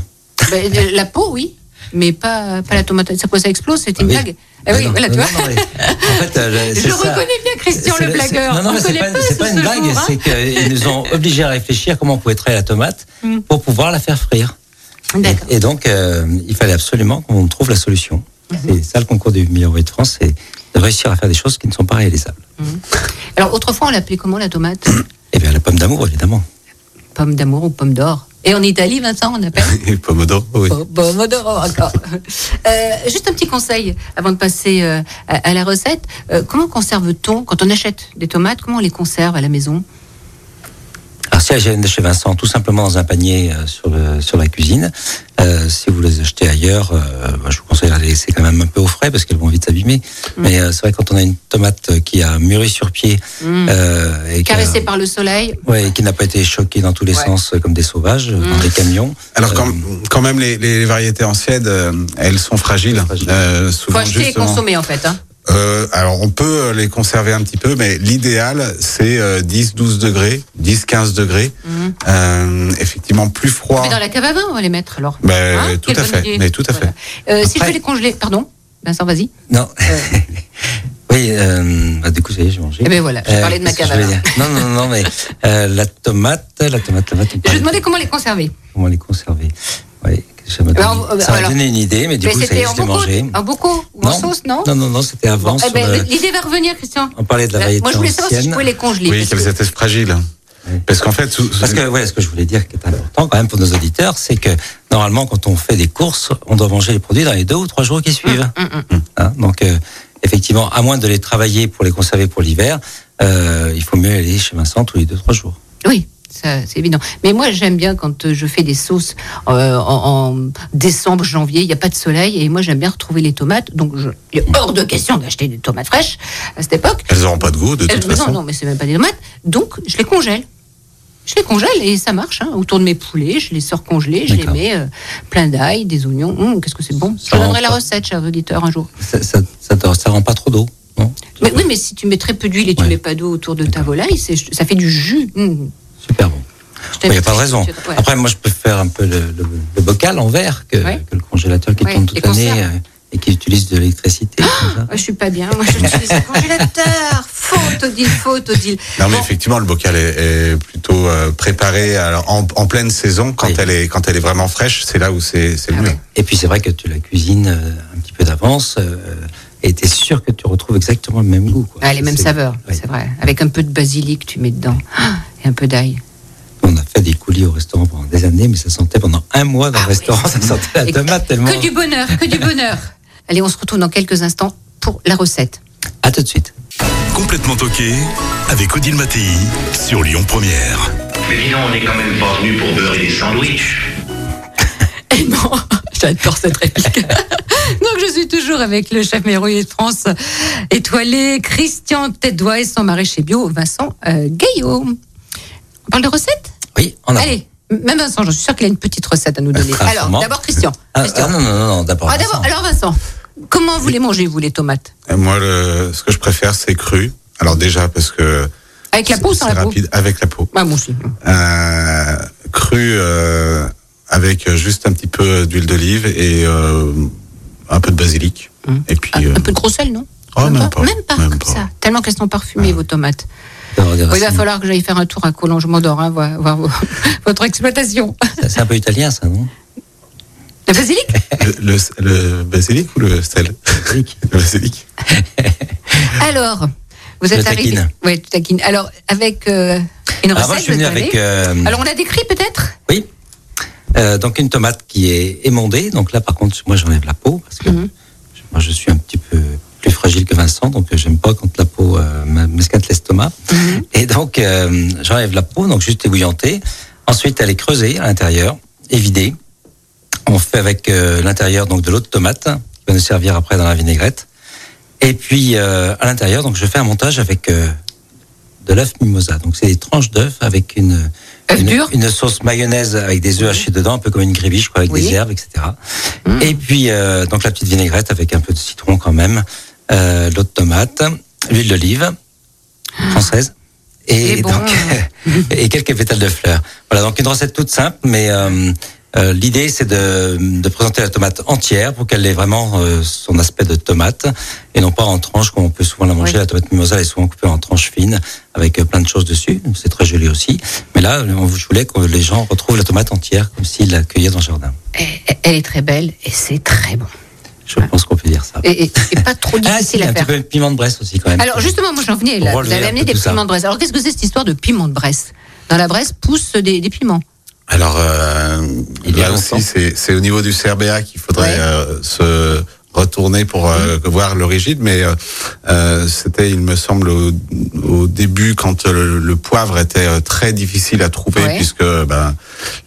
Speaker 1: Ben, de- La peau, oui. Mais pas, pas la tomate. Ça, ça explose C'était une
Speaker 3: oui.
Speaker 1: blague Ah oui,
Speaker 3: non,
Speaker 1: voilà,
Speaker 3: non,
Speaker 1: tu
Speaker 3: non,
Speaker 1: vois.
Speaker 3: non, mais en fait, euh,
Speaker 1: Je
Speaker 3: ça.
Speaker 1: reconnais bien Christian le blagueur.
Speaker 3: Non, non,
Speaker 1: On
Speaker 3: mais c'est pas,
Speaker 1: pas
Speaker 3: pas une blague,
Speaker 1: hein.
Speaker 3: c'est qu'ils nous ont obligés à réfléchir comment on pouvait traiter la tomate
Speaker 1: Mm.
Speaker 3: pour pouvoir la faire frire.
Speaker 1: D'accord.
Speaker 3: Et, et donc, euh, il fallait absolument qu'on trouve la solution.
Speaker 1: Mhm.
Speaker 3: C'est ça le concours du meilleur de France, c'est de réussir à faire des choses qui ne sont pas réalisables.
Speaker 1: Alors, autrefois, on l'appelait comment la tomate
Speaker 3: Et bien, la pomme d'amour, évidemment.
Speaker 1: Pomme d'amour ou pomme d'or Et en Italie, Vincent, on appelle
Speaker 5: pomodoro, oui.
Speaker 1: Po- Pomodoro encore. Euh, juste un petit conseil avant de passer euh, à, à la recette. Euh, comment conserve-t-on, quand on achète des tomates, comment on les conserve à la maison?
Speaker 3: Alors, si elles viennent de chez Vincent, tout simplement dans un panier euh, sur, le, sur la cuisine. Euh, si vous les achetez ailleurs, euh, moi, je vous conseille de les laisser quand même un peu au frais parce qu'elles vont vite s'abîmer.
Speaker 1: Mm.
Speaker 3: Mais euh, c'est vrai quand on a une tomate qui a mûri sur pied
Speaker 1: Mm.
Speaker 3: euh, et qui a-
Speaker 1: Caressé par le soleil
Speaker 3: Ouais, et qui n'a pas été choqué dans tous les
Speaker 1: Ouais.
Speaker 3: sens euh, comme des sauvages euh, dans
Speaker 1: Mm.
Speaker 3: des camions.
Speaker 5: Alors
Speaker 3: Euh,
Speaker 5: quand, quand même les, les variétés anciennes, euh, elles sont fragiles.
Speaker 3: Fragiles.
Speaker 5: Euh,
Speaker 1: Faut
Speaker 5: souvent
Speaker 1: acheter et
Speaker 5: justement.
Speaker 1: consommer en fait. Hein.
Speaker 5: Euh, alors on peut les conserver un petit peu, mais l'idéal c'est euh, 10-12 degrés, 10-15 degrés.
Speaker 1: Mhm.
Speaker 5: Euh, effectivement plus froid.
Speaker 1: Mais dans la cave à vin, on va les mettre alors.
Speaker 5: Ben,
Speaker 1: Hein
Speaker 5: tout à fait. Mais tout à
Speaker 1: Voilà. Euh, si je veux les congeler, pardon, Vincent, vas-y.
Speaker 3: Non.
Speaker 1: Euh.
Speaker 3: oui, euh, bah, du coup, ça y est, j'ai mangé.
Speaker 1: Eh ben voilà, je
Speaker 3: Euh,
Speaker 1: parlais de ma cave à vin.
Speaker 3: Non, non, non, mais euh, la tomate, la tomate, la tomate,
Speaker 1: Je
Speaker 3: parlait
Speaker 1: demandais
Speaker 3: de-
Speaker 1: comment les conserver.
Speaker 3: comment les conserver. Oui, ça m'a donné,
Speaker 1: on-
Speaker 3: ça m'a
Speaker 1: alors-
Speaker 3: donné une idée, mais du
Speaker 1: Mais
Speaker 3: coup, ça y
Speaker 1: c'était
Speaker 3: est, je l'ai mangé.
Speaker 1: en bocaux ou en sauce, non
Speaker 3: Non, non, non, c'était avant.
Speaker 1: Bon, eh ben,
Speaker 3: le-
Speaker 1: L'idée va revenir, Christian.
Speaker 3: On parlait de la variété
Speaker 1: Moi, je voulais savoir si je pouvais les congeler.
Speaker 5: Oui,
Speaker 1: parce
Speaker 5: qu'elles
Speaker 1: que-
Speaker 5: étaient fragiles. Parce qu'en fait, sous-
Speaker 3: Parce que ouais, ce que je voulais dire qui est important quand même pour nos auditeurs, c'est que normalement quand on fait des courses, on doit manger les produits dans les deux ou trois jours qui suivent.
Speaker 1: Hum, hum, hum.
Speaker 3: Hein, donc euh, effectivement, à moins de les travailler pour les conserver pour l'hiver, euh, il faut mieux aller chez Vincent tous les deux trois jours.
Speaker 1: Oui, ça, c'est évident. Mais moi, j'aime bien quand euh, je fais des sauces euh, en, en décembre, janvier, il n'y a pas de soleil, et moi, j'aime bien retrouver les tomates. Donc, je- il est hors de question d'acheter des tomates fraîches à cette époque.
Speaker 5: elles n'auront pas de goût de toute façon.
Speaker 1: non, non, mais c'est même pas des tomates. Donc, je les congèle. Je les congèle et ça marche. Hein. Autour de mes poulets, je les sors congelés, je les mets euh, plein d'ail, des oignons. Hum, Qu'est-ce que c'est bon? Je
Speaker 3: Ça
Speaker 1: vous donnerai la
Speaker 3: pas-
Speaker 1: recette, cher auditeur, un jour.
Speaker 3: Ça, ça, ça, te- ça rend pas trop d'eau, non?
Speaker 1: Mais oui, mais si tu mets très peu d'huile et tu
Speaker 3: Ouais.
Speaker 1: mets pas d'eau autour de ta volaille, ça fait du jus. Hum.
Speaker 3: Super bon. Il n'y a pas de raison.
Speaker 1: Ouais.
Speaker 3: Après, moi, je peux faire un peu le, le- le bocal en verre que,
Speaker 1: Ouais.
Speaker 3: que le congélateur qui
Speaker 1: Ouais,
Speaker 3: tourne toute l'année euh, et qui utilise de l'électricité.
Speaker 1: Ah, je suis pas bien. Moi, je suis congélateur. Faute, Odile, faute, Odile.
Speaker 5: Non, mais
Speaker 1: Bon,
Speaker 5: effectivement, le bocal est, est plutôt euh, préparé alors, en, en pleine saison, quand
Speaker 3: Oui.
Speaker 5: elle est quand elle est vraiment fraîche, c'est là où c'est c'est le
Speaker 1: Ah
Speaker 5: mieux.
Speaker 1: ouais.
Speaker 3: Et puis c'est vrai que tu la cuisines euh, un petit peu d'avance euh, et tu es sûr que tu retrouves exactement le même goût. Quoi.
Speaker 1: ah, les mêmes saveurs,
Speaker 3: ouais.
Speaker 1: c'est vrai. Avec un peu de basilic, tu mets dedans. Ah, Et un peu d'ail.
Speaker 3: On a fait des coulis au restaurant pendant des années, mais ça sentait pendant un mois dans
Speaker 1: Ah
Speaker 3: le
Speaker 1: oui.
Speaker 3: restaurant, ça sentait la
Speaker 1: Et
Speaker 3: tomate tellement.
Speaker 1: Que du bonheur, que du bonheur. Allez, on se retrouve dans quelques instants pour la recette.
Speaker 3: À tout de suite.
Speaker 2: Complètement toqué avec Odile Mattei sur Lyon Première.
Speaker 6: Mais dis donc, on n'est quand même pas venu pour beurrer des sandwichs.
Speaker 1: Et non, j'adore cette réplique. Donc je suis toujours avec le chef meilleur de France étoilé, Christian Tête-Doigt et son maraîcher bio, Vincent euh, Gaillot. On parle de recette
Speaker 3: Oui, on a.
Speaker 1: Allez, même Vincent, je suis sûre qu'il a une petite recette à nous donner. Alors, d'abord Christian.
Speaker 3: Ah,
Speaker 1: Christian.
Speaker 3: ah, non, non, non, non, d'abord.
Speaker 1: Ah, alors Vincent, comment vous les mangez, vous, les tomates
Speaker 5: Et Moi, le, ce que je préfère, c'est cru. Alors déjà parce que
Speaker 1: Avec la peau sans
Speaker 5: c'est
Speaker 1: la peau
Speaker 5: rapide avec la peau.
Speaker 1: Ah, moi aussi.
Speaker 5: Euh, cru euh, avec juste un petit peu d'huile d'olive et euh, un peu de basilic.
Speaker 1: Hum.
Speaker 5: Et puis
Speaker 1: Ah,
Speaker 5: euh,
Speaker 1: un peu de gros sel, non
Speaker 5: oh, même pas,
Speaker 1: Même pas,
Speaker 5: même
Speaker 1: comme
Speaker 5: pas.
Speaker 1: ça. Tellement qu'elles sont parfumées, vos tomates. Oui, il va falloir que j'aille faire un tour à Collonges, je m'endors, hein, voir, votre exploitation.
Speaker 3: C'est- un peu italien, ça, non?
Speaker 1: Le basilic?
Speaker 5: Le, le, le basilic ou le sel?
Speaker 3: Basilic.
Speaker 5: Le basilic.
Speaker 1: Alors, vous êtes arrivé. Oui, tu taquines. Alors, avec euh, une
Speaker 3: Alors
Speaker 1: recette.
Speaker 3: moi, je avec. euh,
Speaker 1: Alors, on l'a décrit peut-être?
Speaker 3: Oui. Euh, donc une tomate qui est émondée. Donc là, par contre, moi, j'enlève la peau parce que
Speaker 1: Mhm.
Speaker 3: moi, je suis un fragile que Vincent, donc euh, j'aime pas quand la peau euh, m- m'escatte l'estomac.
Speaker 1: Mhm.
Speaker 3: Et donc, euh, j'enlève la peau, donc juste ébouillantée. Ensuite, elle est creusée à l'intérieur et vidée. On fait avec euh, l'intérieur donc de l'eau de tomate qui va nous servir après dans la vinaigrette. Et puis euh, à l'intérieur, donc je fais un montage avec euh, de l'œuf mimosa. Donc c'est des tranches d'œuf avec une une,
Speaker 1: dur
Speaker 3: une sauce mayonnaise avec des œufs hachés dedans, un peu comme une grébiche, quoi, avec
Speaker 1: Oui.
Speaker 3: des herbes, etc.
Speaker 1: Mm.
Speaker 3: Et puis donc la petite vinaigrette avec un peu de citron quand même, euh, l'eau de tomate, l'huile d'olive française. Et
Speaker 1: bon.
Speaker 3: donc et quelques pétales de fleurs. Voilà donc une recette toute simple, mais euh, euh, l'idée c'est de, de présenter la tomate entière pour qu'elle ait vraiment euh, son aspect de tomate et non pas en tranches comme on peut souvent la manger.
Speaker 1: Oui.
Speaker 3: La tomate mimosa elle est souvent coupée en tranches fines avec euh, plein de choses dessus. C'est très joli aussi. Mais là, on je voulais que les gens retrouvent la tomate entière comme s'ils la cueillaient dans le jardin.
Speaker 1: Elle est très belle et c'est très bon.
Speaker 3: Je pense qu'on peut dire ça.
Speaker 1: Et, et- et pas trop
Speaker 3: Ah, si,
Speaker 1: difficile
Speaker 3: un
Speaker 1: à
Speaker 3: petit
Speaker 1: faire.
Speaker 3: peu de piment de Bresse aussi quand même.
Speaker 1: Alors justement, moi j'en venais là. Vous avez
Speaker 3: un
Speaker 1: amené des
Speaker 3: ça.
Speaker 1: piments de Bresse. Alors qu'est-ce que c'est cette histoire de piment de Bresse? Dans la Bresse poussent des, des piments.
Speaker 5: Alors euh,
Speaker 3: Il y a
Speaker 5: là
Speaker 3: longtemps.
Speaker 5: aussi, c'est c'est au niveau du CRBA qu'il faudrait
Speaker 1: Ouais.
Speaker 5: euh, se retourner pour euh, voir l'origine, mais euh, euh, c'était, il me semble, au, au début quand euh, le, le poivre était euh, très difficile à trouver
Speaker 1: Ouais.
Speaker 5: puisque ben,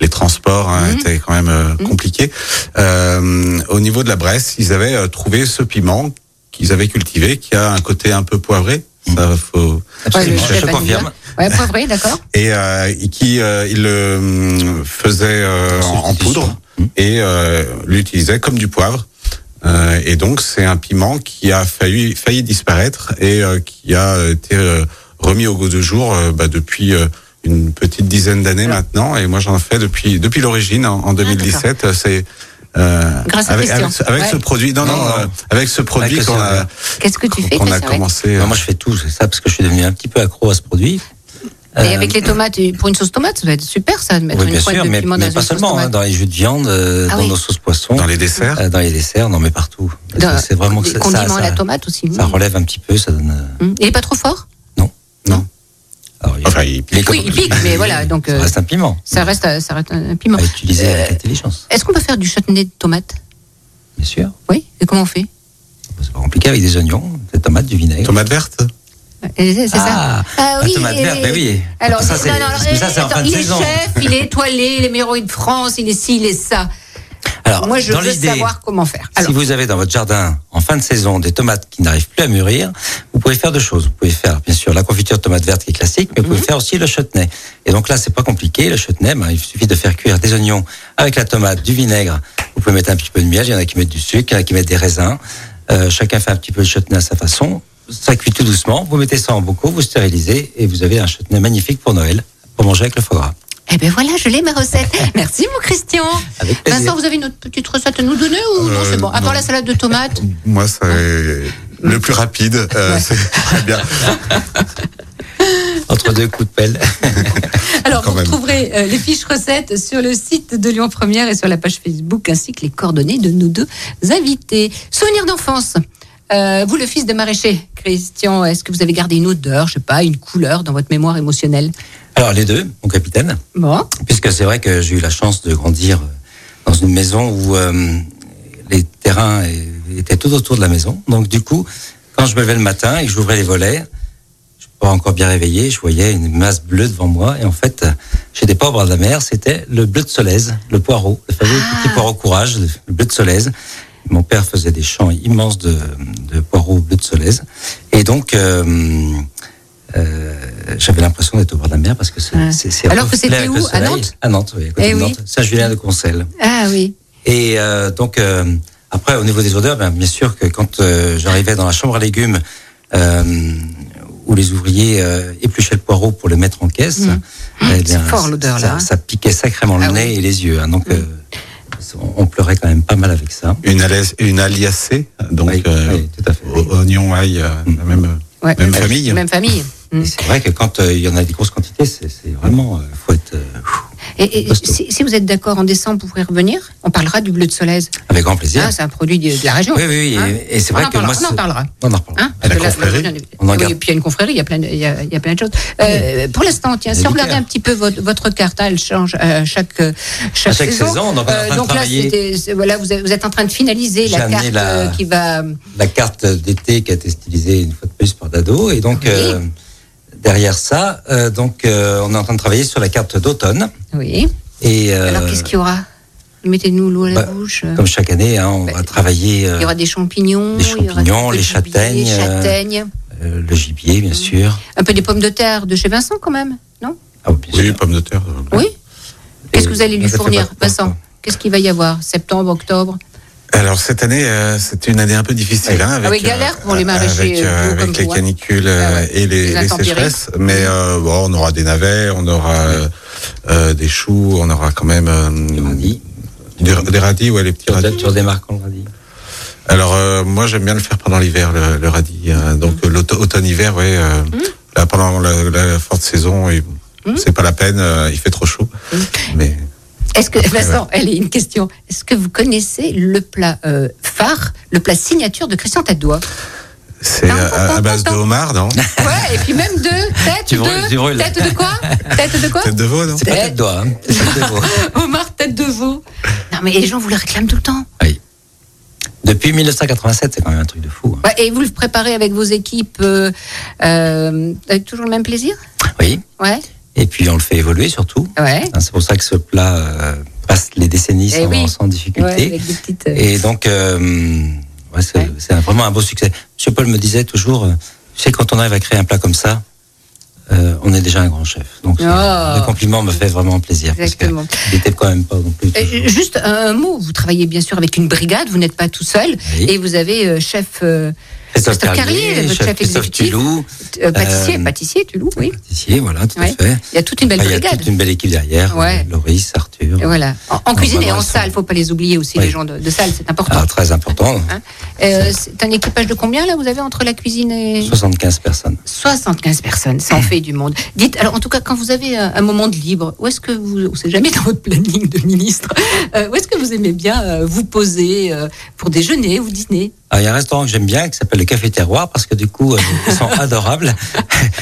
Speaker 5: les transports hein,
Speaker 1: Mhm.
Speaker 5: étaient quand même euh, compliqués. Euh, au niveau de la Bresse, ils avaient euh, trouvé ce piment qu'ils avaient cultivé, qui a un côté un peu poivré. Ça, faut,
Speaker 3: Absolument,
Speaker 1: Ouais, le
Speaker 3: je
Speaker 1: dit
Speaker 3: confirme.
Speaker 1: Ouais, poivré, d'accord.
Speaker 5: et euh, qui euh, il le faisait euh, en, en poudre
Speaker 3: Hum.
Speaker 5: et euh, l'utilisait comme du poivre. Euh, et donc c'est un piment qui a failli, failli disparaître et euh, qui a été euh, remis au goût du jour euh, bah, depuis euh, une petite dizaine d'années maintenant. Et moi j'en fais depuis depuis l'origine en, en 2017. c'est euh,
Speaker 1: Grâce
Speaker 5: avec, ce- avec
Speaker 1: Ouais.
Speaker 5: ce produit, non, non,
Speaker 3: Non, non.
Speaker 5: euh, avec ce produit qu'on a.
Speaker 1: Qu'est-ce que tu fais
Speaker 5: qu'on a commencé. euh,
Speaker 3: Non, moi je fais tout, c'est ça, parce que je suis devenu un petit peu accro à ce produit.
Speaker 1: Et
Speaker 3: Euh,
Speaker 1: avec les tomates, pour une sauce tomate, ça va être super ça, de mettre
Speaker 3: Oui,
Speaker 1: une pointe
Speaker 3: sûr,
Speaker 1: de
Speaker 3: mais,
Speaker 1: piment
Speaker 3: mais
Speaker 1: dans
Speaker 3: pas
Speaker 1: une sauce
Speaker 3: seulement, hein, dans les jus de viande, euh,
Speaker 1: Ah
Speaker 3: dans
Speaker 1: oui.
Speaker 3: nos sauces poissons,
Speaker 5: dans les desserts.
Speaker 3: euh, dans les desserts, non mais partout. C'est vraiment que
Speaker 1: des
Speaker 3: ça,
Speaker 1: à la tomate aussi.
Speaker 3: ça relève un petit peu, ça donne. euh,
Speaker 1: Mmh. Il est pas trop fort?
Speaker 5: Non.
Speaker 3: alors, il
Speaker 5: Enfin, il
Speaker 3: est
Speaker 1: Oui, il pique, mais voilà, donc
Speaker 3: Ça reste un piment.
Speaker 1: ça reste, ça reste un un piment.
Speaker 3: À utiliser avec
Speaker 1: Euh,
Speaker 3: intelligence,
Speaker 1: Est-ce qu'on peut faire du chutney de tomate?
Speaker 3: Bien sûr.
Speaker 1: Oui. Et comment on fait?
Speaker 3: C'est pas compliqué avec des oignons, des tomates, du vinaigre.
Speaker 5: Tomate verte?
Speaker 1: C'est ça
Speaker 3: Ah,
Speaker 1: Ah
Speaker 3: la tomate verte, ben oui.
Speaker 1: Alors,
Speaker 3: ça, c'est en
Speaker 1: attends,
Speaker 3: fin de
Speaker 1: il
Speaker 3: saison.
Speaker 1: est chef, il est étoilé, il est meilleur de France, il est ci, il est ça.
Speaker 3: Alors,
Speaker 1: Moi, je
Speaker 3: dans
Speaker 1: veux savoir comment faire. Alors,
Speaker 3: Si vous avez dans votre jardin, en fin de saison, des tomates qui n'arrivent plus à mûrir, vous pouvez faire deux choses. Vous pouvez faire, bien sûr, la confiture de tomate verte qui est classique, mais vous
Speaker 1: Mhm.
Speaker 3: pouvez faire aussi le chutney. Et donc là, c'est pas compliqué. Le chutney, ben, il suffit de faire cuire des oignons avec la tomate, du vinaigre. Vous pouvez mettre un petit peu de miel. Il y en a qui mettent du sucre, il y en a qui mettent des raisins. Euh, chacun fait un petit peu de chutney à sa façon. Ça cuit tout doucement. Vous mettez ça en bocaux, vous stérilisez et vous avez un chutney magnifique pour Noël, pour manger avec le foie gras.
Speaker 1: eh ben voilà, je l'ai ma recette. Merci, mon Christian.
Speaker 3: Avec plaisir.
Speaker 1: Vincent, vous avez une autre petite recette à nous donner ou non,
Speaker 5: Euh,
Speaker 1: c'est bon? À part
Speaker 5: non.
Speaker 1: la salade de tomates
Speaker 5: Moi, c'est le plus rapide. euh,
Speaker 1: Ouais.
Speaker 5: C'est très bien.
Speaker 3: Entre deux coups de pelle.
Speaker 1: Alors,
Speaker 5: Quand
Speaker 1: vous
Speaker 5: même.
Speaker 1: euh, les fiches recettes sur le site de Lyon Première et sur la page Facebook, ainsi que les coordonnées de nos deux invités. Souvenir d'enfance. Euh, vous, le fils de maraîcher, Christian, est-ce que vous avez gardé une odeur, je sais pas, une couleur dans votre mémoire émotionnelle?
Speaker 3: Alors, les deux, mon capitaine.
Speaker 1: Bon,
Speaker 3: Puisque c'est vrai que j'ai eu la chance de grandir dans une maison où euh, les terrains était tout autour de la maison. Donc du coup, quand je me levais le matin et que j'ouvrais les volets, je pas encore bien réveillé, je voyais une masse bleue devant moi. Et en fait, euh, j'étais pas au bord de la mer, c'était le bleu de Solèze, le poireau, le fameux petit poireau courage, le bleu de Solèze. Mon père faisait des champs immenses de, de poireaux bleu de Solèze. Et donc, euh, euh, j'avais l'impression d'être au bord de la mer parce que c'est
Speaker 1: Ouais. Alors que c'était où À
Speaker 3: soleil.
Speaker 1: Nantes
Speaker 3: À Nantes, oui, à côté
Speaker 1: Eh
Speaker 3: de
Speaker 1: oui.
Speaker 3: Nantes. Saint-Julien-de-Concelles.
Speaker 1: Ah oui.
Speaker 3: Et euh, donc, après, au niveau des odeurs, ben, bien sûr que quand j'arrivais dans la chambre à légumes, où les ouvriers euh, épluchaient le poireau pour le mettre en caisse,
Speaker 1: Mmh.
Speaker 3: eh
Speaker 1: C'est fort, l'odeur,
Speaker 3: ça,
Speaker 1: là, hein.
Speaker 3: Ça piquait sacrément
Speaker 1: Ah
Speaker 3: le nez
Speaker 1: oui.
Speaker 3: et les yeux. hein. donc, euh, on, on pleurait quand même pas mal avec ça.
Speaker 5: Une, alias- une aliacée, donc
Speaker 3: Oui,
Speaker 5: euh,
Speaker 3: oui, tout à fait.
Speaker 5: o- oignon, ail, euh, la même,
Speaker 1: Ouais.
Speaker 5: même famille.
Speaker 1: Même famille. Mm.
Speaker 3: C'est vrai que quand euh, il y en a des grosses quantités, c'est vraiment, euh, faut être euh,
Speaker 1: Et, si, si vous êtes d'accord, en décembre, vous pourrez revenir. On parlera du bleu de Solèze.
Speaker 3: avec grand plaisir.
Speaker 1: Ah, c'est un produit de, de la région.
Speaker 3: oui, oui, oui.
Speaker 1: Hein
Speaker 3: et, et c'est
Speaker 1: on
Speaker 3: vrai
Speaker 1: en
Speaker 3: que
Speaker 1: parlera,
Speaker 3: moi,
Speaker 1: on en parlera.
Speaker 3: on en reparlera.
Speaker 1: Hein
Speaker 5: la confrérie.
Speaker 3: On en
Speaker 1: oui, et puis il y a une confrérie, il y a plein de, il y a, il y a plein de choses. Euh, pour l'instant, tiens, si on regardait un petit peu votre, votre carte, elle change à chaque, euh, chaque,
Speaker 3: À chaque saison, on en de
Speaker 1: donc là, voilà, vous êtes, vous êtes en train de finaliser la carte
Speaker 3: la-
Speaker 1: euh, qui va.
Speaker 3: la carte d'été qui a été stylisée une fois de plus par Dado. Et donc,
Speaker 1: Oui.
Speaker 3: Derrière ça, euh, donc, euh, on est en train de travailler sur la carte d'automne.
Speaker 1: Oui.
Speaker 3: Et euh,
Speaker 1: Alors qu'est-ce qu'il y aura? Mettez-nous l'eau à la
Speaker 3: bah,
Speaker 1: bouche.
Speaker 3: comme chaque année, hein, on
Speaker 1: Bah,
Speaker 3: va travailler euh,
Speaker 1: Il y aura des champignons, aura
Speaker 3: champignons, les châtaignes,
Speaker 1: châtaignes,
Speaker 3: le gibier, bien sûr.
Speaker 1: un peu des pommes de terre de chez Vincent quand même, non?
Speaker 3: Ah, bien
Speaker 5: Oui,
Speaker 3: sûr.
Speaker 5: pommes de terre.
Speaker 1: Oui? Qu'est-ce que vous allez lui fournir, Vincent? Qu'est-ce qu'il va y avoir? Septembre, octobre?
Speaker 5: Alors cette année, euh, c'était une année un peu difficile. Hein, avec,
Speaker 1: Ah oui, galère pour les maraîchers,
Speaker 5: Avec,
Speaker 1: euh,
Speaker 5: euh,
Speaker 1: comme
Speaker 5: avec les
Speaker 1: vous, hein.
Speaker 5: canicules euh,
Speaker 1: Ah ouais.
Speaker 5: et les,
Speaker 1: Les
Speaker 5: sécheresses. Mais euh, bon, on aura des navets, on aura euh, euh, des choux, on aura quand même euh,
Speaker 3: Du radis.
Speaker 5: des, des radis, ouais, les petits radis.
Speaker 3: tu redémarques en radis.
Speaker 5: Alors euh, moi j'aime bien le faire pendant l'hiver le, le radis. euh, donc
Speaker 1: Mm.
Speaker 5: euh, l'auto- automne-hiver, ouais. euh, Là pendant la, la forte saison, c'est pas la peine, euh, il fait trop chaud. Mais
Speaker 1: Est-ce que, Vincent, elle est une question. Est-ce que vous connaissez le plat euh, phare, le plat signature de Christian Tête d'Oie
Speaker 5: c'est
Speaker 1: Tan,
Speaker 5: à, base de homard, non?
Speaker 1: Ouais, et puis même de tête
Speaker 3: Tu
Speaker 1: de.
Speaker 3: tu brûles.
Speaker 1: Tête de quoi? Tête de quoi?
Speaker 5: Tête de veau, non?
Speaker 3: C'est pas
Speaker 1: Tête.
Speaker 3: hein. Tête de veau.
Speaker 1: Omar, tête de veau. Non, mais les gens vous le réclament tout le temps.
Speaker 3: Oui. Depuis 1987, c'est quand même un truc de fou. hein.
Speaker 1: Ouais, et vous le préparez avec vos équipes euh, euh, avec toujours le même plaisir?
Speaker 3: Oui.
Speaker 1: Ouais,
Speaker 3: Et puis on le fait évoluer surtout.
Speaker 1: ouais.
Speaker 3: Hein, C'est pour ça que ce plat euh, passe les décennies
Speaker 1: Eh
Speaker 3: sans,
Speaker 1: oui.
Speaker 3: sans difficulté.
Speaker 1: Ouais, petites. euh,
Speaker 3: Et donc, euh, ouais, c'est
Speaker 1: Ouais.
Speaker 3: vraiment un beau succès. Monsieur Paul me disait toujours, euh, tu sais, quand on arrive à créer un plat comme ça, euh, on est déjà un grand chef. Donc,
Speaker 1: Oh.
Speaker 3: le compliment me fait vraiment plaisir.
Speaker 1: Exactement.
Speaker 3: Parce qu'il n'était quand même pas non plus. Toujours-
Speaker 1: Juste un mot, vous travaillez bien sûr avec une brigade, vous n'êtes pas tout seul,
Speaker 3: Oui.
Speaker 1: et vous avez euh, chef euh,
Speaker 3: Christophe
Speaker 1: Christophe Carlier,
Speaker 3: Carlier,
Speaker 1: votre
Speaker 3: chef
Speaker 1: chef
Speaker 3: Christophe
Speaker 1: exécutif.
Speaker 3: Tulou,
Speaker 1: euh, pâtissier,
Speaker 3: Euh,
Speaker 1: pâtissier, tu loues, oui.
Speaker 3: pâtissier, voilà, tout
Speaker 1: Ouais.
Speaker 3: à fait.
Speaker 1: Il y a toute une belle
Speaker 3: Enfin, il y a
Speaker 1: brigade.
Speaker 3: toute une belle équipe derrière.
Speaker 1: Ouais.
Speaker 3: euh, Loris, Arthur.
Speaker 1: Et voilà. En, en cuisine et en salle, faut pas les oublier aussi,
Speaker 3: Oui.
Speaker 1: les gens de, de salle, c'est important.
Speaker 3: Ah, très important.
Speaker 1: Hein Euh, c'est un équipage de combien là vous avez entre la cuisine et
Speaker 3: 75 personnes.
Speaker 1: 75 personnes, ça en fait du monde. Dites, alors en tout cas, quand vous avez un, moment de libre, où est-ce que vous, on sait jamais dans votre planning de ministre, euh, où est-ce que vous aimez bien euh, vous poser pour déjeuner ou dîner?
Speaker 3: Ah, il y a un restaurant que j'aime bien qui s'appelle le Café Terroir parce que du coup, ils sont adorables.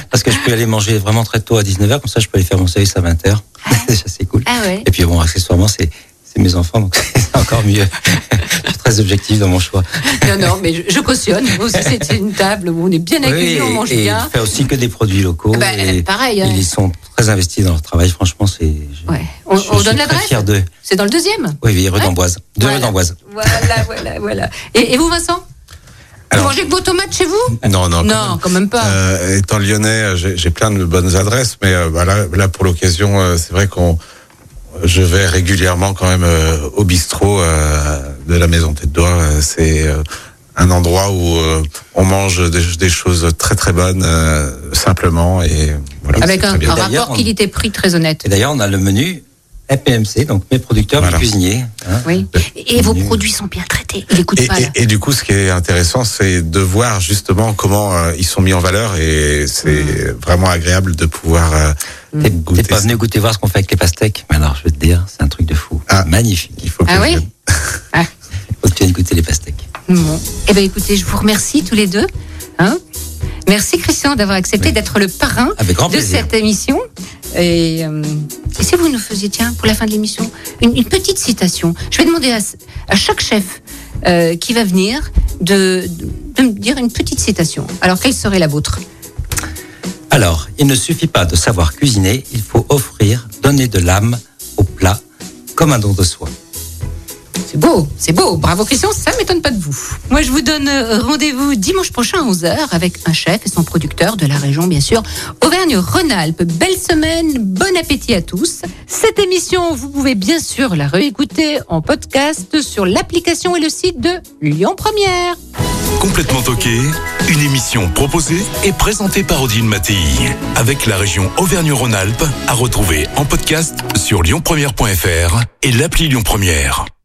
Speaker 3: parce que je peux aller manger vraiment très tôt à 19h, comme ça je peux aller faire mon service à 20h. ça, c'est cool.
Speaker 1: Ah ouais.
Speaker 3: Et puis bon, accessoirement, c'est c'est mes enfants, donc c'est encore mieux. je suis très objectif dans mon choix.
Speaker 1: Non, non, mais je, je cautionne. Aussi, c'est une table où on est bien accueillis,
Speaker 3: Oui,
Speaker 1: on mange
Speaker 3: et
Speaker 1: bien.
Speaker 3: il fait aussi que des produits locaux.
Speaker 1: Ben,
Speaker 3: et
Speaker 1: pareil, hein.
Speaker 3: Ils sont très investis dans leur travail. Franchement, c'est. je-
Speaker 1: Ouais. On,
Speaker 3: je
Speaker 1: on
Speaker 3: suis
Speaker 1: donne
Speaker 3: très
Speaker 1: l'adresse. C'est dans le deuxième
Speaker 3: Oui, oui, rue
Speaker 1: Ouais.
Speaker 3: d'Amboise. Deux
Speaker 1: Voilà.
Speaker 3: rue d'Amboise.
Speaker 1: Voilà, voilà, voilà. Et, et vous, Vincent
Speaker 5: Alors-
Speaker 1: Vous mangez que vos tomates chez vous?
Speaker 5: Non, non.
Speaker 1: Non, quand même pas.
Speaker 5: Euh, étant lyonnais, j'ai j'ai plein de bonnes adresses, mais euh, bah, là, là, pour l'occasion, euh, c'est vrai qu'on, je vais régulièrement quand même euh, au bistrot euh, de la Maison Tête d'Oie. Euh, C'est euh, un endroit où euh, on mange des, des choses très très bonnes euh, simplement et voilà.
Speaker 1: Avec un, un rapport
Speaker 3: on-
Speaker 1: qualité-prix très honnête.
Speaker 3: Et d'ailleurs, on a le menu FPMC, donc mes producteurs,
Speaker 5: Voilà.
Speaker 3: mes cuisiniers. hein.
Speaker 1: Oui. Et, et vos produits sont bien traités. Ils n'écoutent pas,
Speaker 5: et- et du coup, ce qui est intéressant, c'est de voir justement comment euh, ils sont mis en valeur et c'est vraiment agréable de pouvoir euh, goûter.
Speaker 3: t'es pas venu goûter voir ce qu'on fait avec les pastèques Mais alors, je vais te dire, c'est un truc de fou.
Speaker 5: Ah.
Speaker 3: Magnifique.
Speaker 5: Il faut que
Speaker 1: Ah oui. Ah.
Speaker 3: Faut que tu viennes goûter les pastèques.
Speaker 1: Bon. Eh bien, écoutez, je vous remercie tous les deux. Hein Merci, Christian, d'avoir accepté
Speaker 3: Oui.
Speaker 1: d'être le parrain
Speaker 3: Avec grand
Speaker 1: de cette émission. Et, euh, et si vous nous faisiez, tiens, pour la fin de l'émission, une, petite citation. Je vais demander à, chaque chef euh, qui va venir de, de me dire une petite citation. Alors, quelle serait la vôtre?
Speaker 3: Alors, il ne suffit pas de savoir cuisiner, il faut offrir, donner de l'âme au plat, comme un don de soi.
Speaker 1: C'est beau, c'est beau. Bravo Christian, ça m'étonne pas de vous. Moi, je vous donne euh, rendez-vous dimanche prochain à 11h avec un chef et son producteur de la région, bien sûr, Auvergne-Rhône-Alpes. Belle semaine, bon appétit à tous. Cette émission, vous pouvez bien sûr la réécouter en podcast sur l'application et le site de Lyon Première.
Speaker 2: Complètement toqué, une émission proposée et présentée par Odile Mattei. Avec la région Auvergne-Rhône-Alpes, à retrouver en podcast sur lyonpremière.fr et l'appli Lyon Première.